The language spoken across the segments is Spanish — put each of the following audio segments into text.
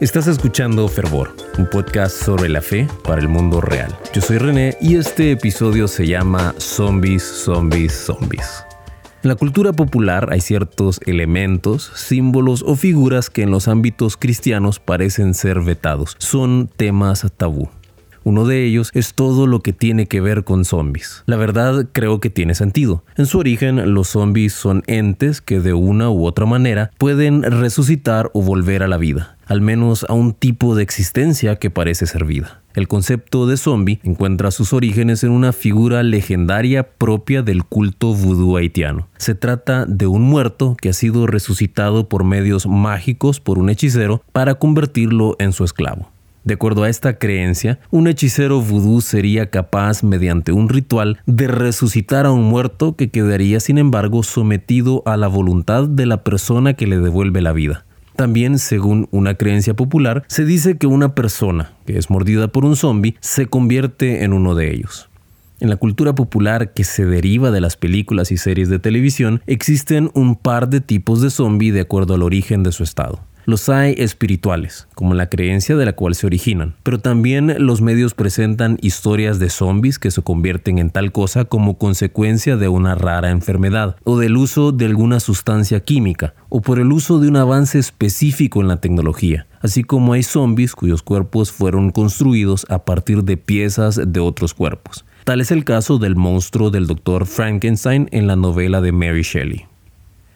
Estás escuchando Fervor, un podcast sobre la fe para el mundo real. Yo soy René y este episodio se llama Zombies, Zombies, Zombies. En la cultura popular hay ciertos elementos, símbolos o figuras que en los ámbitos cristianos parecen ser vetados. Son temas tabú. Uno de ellos es todo lo que tiene que ver con zombies. La verdad creo que tiene sentido. En su origen, los zombies son entes que de una u otra manera pueden resucitar o volver a la vida al menos a un tipo de existencia que parece ser vida. El concepto de zombie encuentra sus orígenes en una figura legendaria propia del culto vudú haitiano. Se trata de un muerto que ha sido resucitado por medios mágicos por un hechicero para convertirlo en su esclavo. De acuerdo a esta creencia, un hechicero vudú sería capaz, mediante un ritual, de resucitar a un muerto que quedaría, sin embargo, sometido a la voluntad de la persona que le devuelve la vida. También, según una creencia popular, se dice que una persona que es mordida por un zombie se convierte en uno de ellos. En la cultura popular que se deriva de las películas y series de televisión, existen un par de tipos de zombie de acuerdo al origen de su estado. Los hay espirituales, como la creencia de la cual se originan, pero también los medios presentan historias de zombies que se convierten en tal cosa como consecuencia de una rara enfermedad, o del uso de alguna sustancia química, o por el uso de un avance específico en la tecnología, así como hay zombies cuyos cuerpos fueron construidos a partir de piezas de otros cuerpos. Tal es el caso del monstruo del Dr. Frankenstein en la novela de Mary Shelley.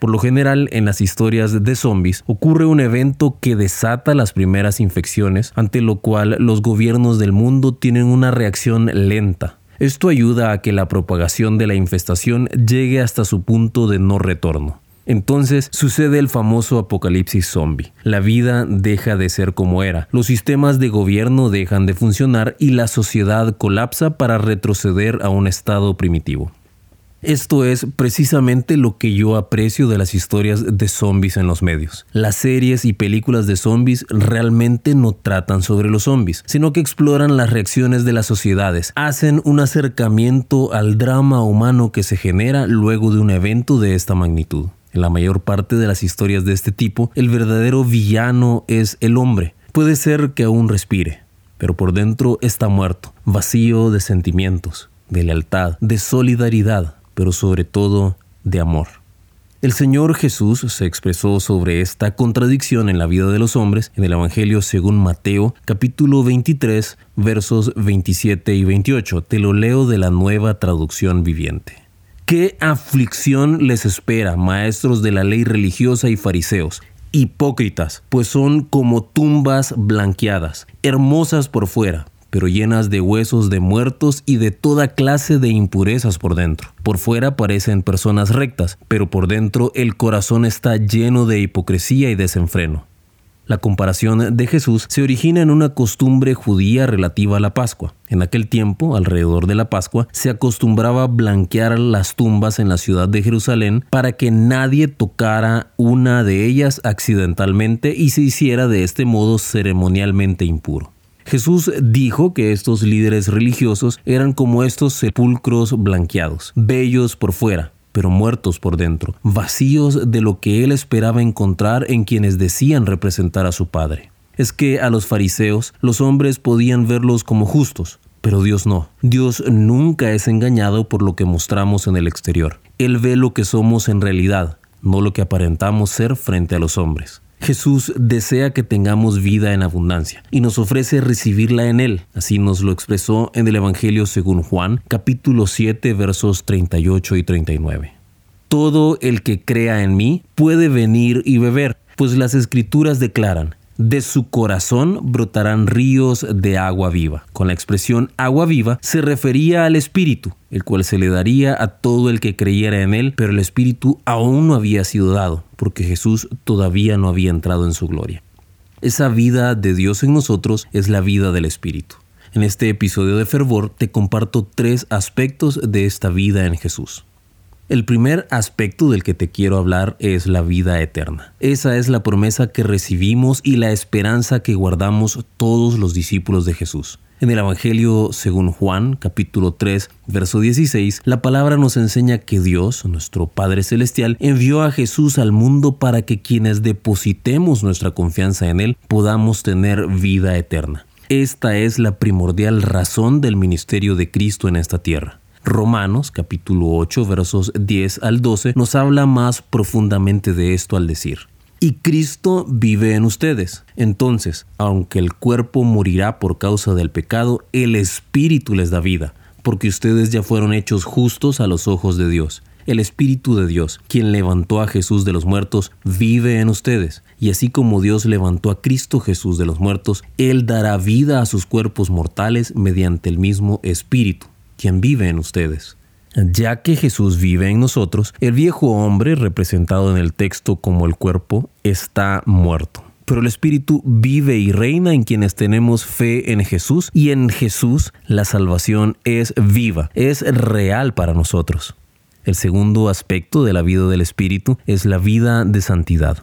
Por lo general, en las historias de zombies ocurre un evento que desata las primeras infecciones, ante lo cual los gobiernos del mundo tienen una reacción lenta. Esto ayuda a que la propagación de la infestación llegue hasta su punto de no retorno. Entonces sucede el famoso apocalipsis zombie. La vida deja de ser como era, los sistemas de gobierno dejan de funcionar y la sociedad colapsa para retroceder a un estado primitivo. Esto es precisamente lo que yo aprecio de las historias de zombies en los medios. Las series y películas de zombies realmente no tratan sobre los zombies, sino que exploran las reacciones de las sociedades, hacen un acercamiento al drama humano que se genera luego de un evento de esta magnitud. En la mayor parte de las historias de este tipo, el verdadero villano es el hombre. Puede ser que aún respire, pero por dentro está muerto, vacío de sentimientos, de lealtad, de solidaridad, pero sobre todo de amor. El Señor Jesús se expresó sobre esta contradicción en la vida de los hombres en el Evangelio según Mateo capítulo 23 versos 27 y 28. Te lo leo de la nueva traducción viviente. ¿Qué aflicción les espera, maestros de la ley religiosa y fariseos? Hipócritas, pues son como tumbas blanqueadas, hermosas por fuera, pero llenas de huesos de muertos y de toda clase de impurezas por dentro. Por fuera parecen personas rectas, pero por dentro el corazón está lleno de hipocresía y desenfreno. La comparación de Jesús se origina en una costumbre judía relativa a la Pascua. En aquel tiempo, alrededor de la Pascua, se acostumbraba blanquear las tumbas en la ciudad de Jerusalén para que nadie tocara una de ellas accidentalmente y se hiciera de este modo ceremonialmente impuro. Jesús dijo que estos líderes religiosos eran como estos sepulcros blanqueados, bellos por fuera, pero muertos por dentro, vacíos de lo que él esperaba encontrar en quienes decían representar a su Padre. Es que a los fariseos los hombres podían verlos como justos, pero Dios no. Dios nunca es engañado por lo que mostramos en el exterior. Él ve lo que somos en realidad, no lo que aparentamos ser frente a los hombres. Jesús desea que tengamos vida en abundancia y nos ofrece recibirla en Él. Así nos lo expresó en el Evangelio según Juan, capítulo 7, versos 38 y 39. Todo el que crea en mí puede venir y beber, pues las escrituras declaran, de su corazón brotarán ríos de agua viva. Con la expresión agua viva se refería al Espíritu, el cual se le daría a todo el que creyera en él, pero el Espíritu aún no había sido dado, porque Jesús todavía no había entrado en su gloria. Esa vida de Dios en nosotros es la vida del Espíritu. En este episodio de Fervor te comparto tres aspectos de esta vida en Jesús. El primer aspecto del que te quiero hablar es la vida eterna. Esa es la promesa que recibimos y la esperanza que guardamos todos los discípulos de Jesús. En el Evangelio según Juan, capítulo 3, verso 16, la palabra nos enseña que Dios, nuestro Padre Celestial, envió a Jesús al mundo para que quienes depositemos nuestra confianza en Él podamos tener vida eterna. Esta es la primordial razón del ministerio de Cristo en esta tierra. Romanos capítulo 8 versos 10 al 12 nos habla más profundamente de esto al decir, y Cristo vive en ustedes. Entonces, aunque el cuerpo morirá por causa del pecado, el Espíritu les da vida, porque ustedes ya fueron hechos justos a los ojos de Dios. El Espíritu de Dios, quien levantó a Jesús de los muertos, vive en ustedes. Y así como Dios levantó a Cristo Jesús de los muertos, Él dará vida a sus cuerpos mortales mediante el mismo Espíritu, quien vive en ustedes. Ya que Jesús vive en nosotros, el viejo hombre, representado en el texto como el cuerpo, está muerto. Pero el Espíritu vive y reina en quienes tenemos fe en Jesús y en Jesús la salvación es viva, es real para nosotros. El segundo aspecto de la vida del Espíritu es la vida de santidad.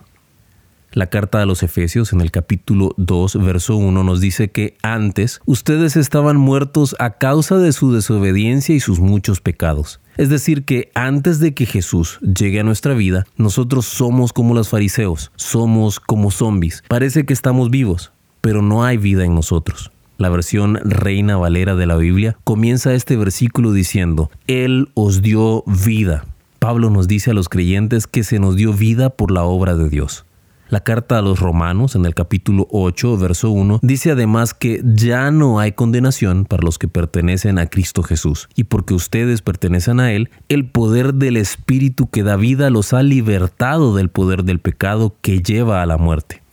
La carta a los Efesios en el capítulo 2, verso 1 nos dice que antes ustedes estaban muertos a causa de su desobediencia y sus muchos pecados. Es decir, que antes de que Jesús llegue a nuestra vida, nosotros somos como los fariseos, somos como zombies. Parece que estamos vivos, pero no hay vida en nosotros. La versión Reina Valera de la Biblia comienza este versículo diciendo, Él os dio vida. Pablo nos dice a los creyentes que se nos dio vida por la obra de Dios. La carta a los romanos en el capítulo 8, verso 1, dice además que ya no hay condenación para los que pertenecen a Cristo Jesús. Y porque ustedes pertenecen a Él, el poder del Espíritu que da vida los ha libertado del poder del pecado que lleva a la muerte.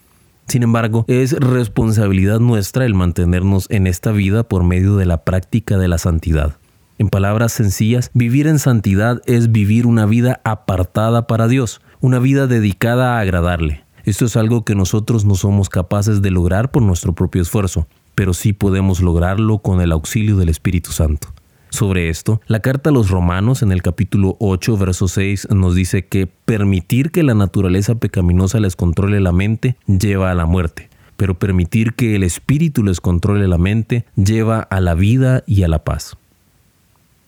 Sin embargo, es responsabilidad nuestra el mantenernos en esta vida por medio de la práctica de la santidad. En palabras sencillas, vivir en santidad es vivir una vida apartada para Dios, una vida dedicada a agradarle. Esto es algo que nosotros no somos capaces de lograr por nuestro propio esfuerzo, pero sí podemos lograrlo con el auxilio del Espíritu Santo. Sobre esto, la carta a los romanos en el capítulo 8, verso 6 nos dice que permitir que la naturaleza pecaminosa les controle la mente lleva a la muerte, pero permitir que el Espíritu les controle la mente lleva a la vida y a la paz.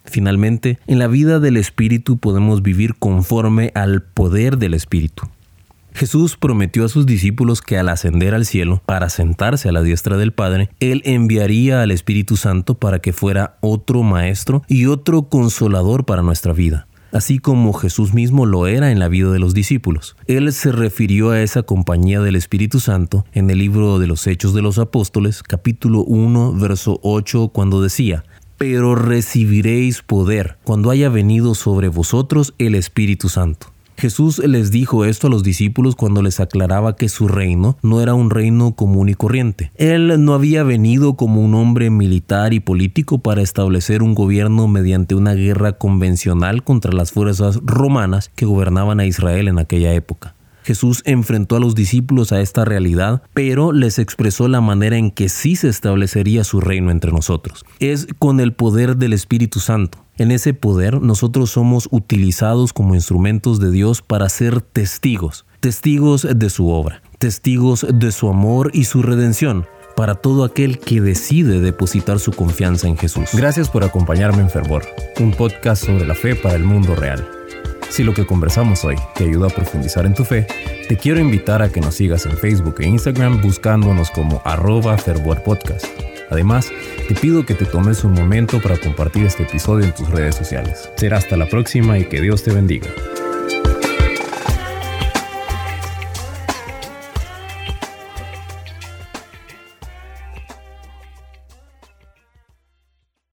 Finalmente, en la vida del Espíritu podemos vivir conforme al poder del Espíritu. Jesús prometió a sus discípulos que al ascender al cielo, para sentarse a la diestra del Padre, Él enviaría al Espíritu Santo para que fuera otro maestro y otro consolador para nuestra vida así como Jesús mismo lo era en la vida de los discípulos. Él se refirió a esa compañía del Espíritu Santo en el libro de los Hechos de los Apóstoles, capítulo 1, verso 8, cuando decía, Pero recibiréis poder cuando haya venido sobre vosotros el Espíritu Santo Jesús les dijo esto a los discípulos cuando les aclaraba que su reino no era un reino común y corriente. Él no había venido como un hombre militar y político para establecer un gobierno mediante una guerra convencional contra las fuerzas romanas que gobernaban a Israel en aquella época. Jesús enfrentó a los discípulos a esta realidad, pero les expresó la manera en que sí se establecería su reino entre nosotros. Es con el poder del Espíritu Santo. En ese poder nosotros somos utilizados como instrumentos de Dios para ser testigos, testigos de su obra, testigos de su amor y su redención para todo aquel que decide depositar su confianza en Jesús. Gracias por acompañarme en Fervor, un podcast sobre la fe para el mundo real. Si lo que conversamos hoy te ayuda a profundizar en tu fe, te quiero invitar a que nos sigas en Facebook e Instagram buscándonos como arroba Podcast. Además, te pido que te tomes un momento para compartir este episodio en tus redes sociales. Será hasta la próxima y que Dios te bendiga.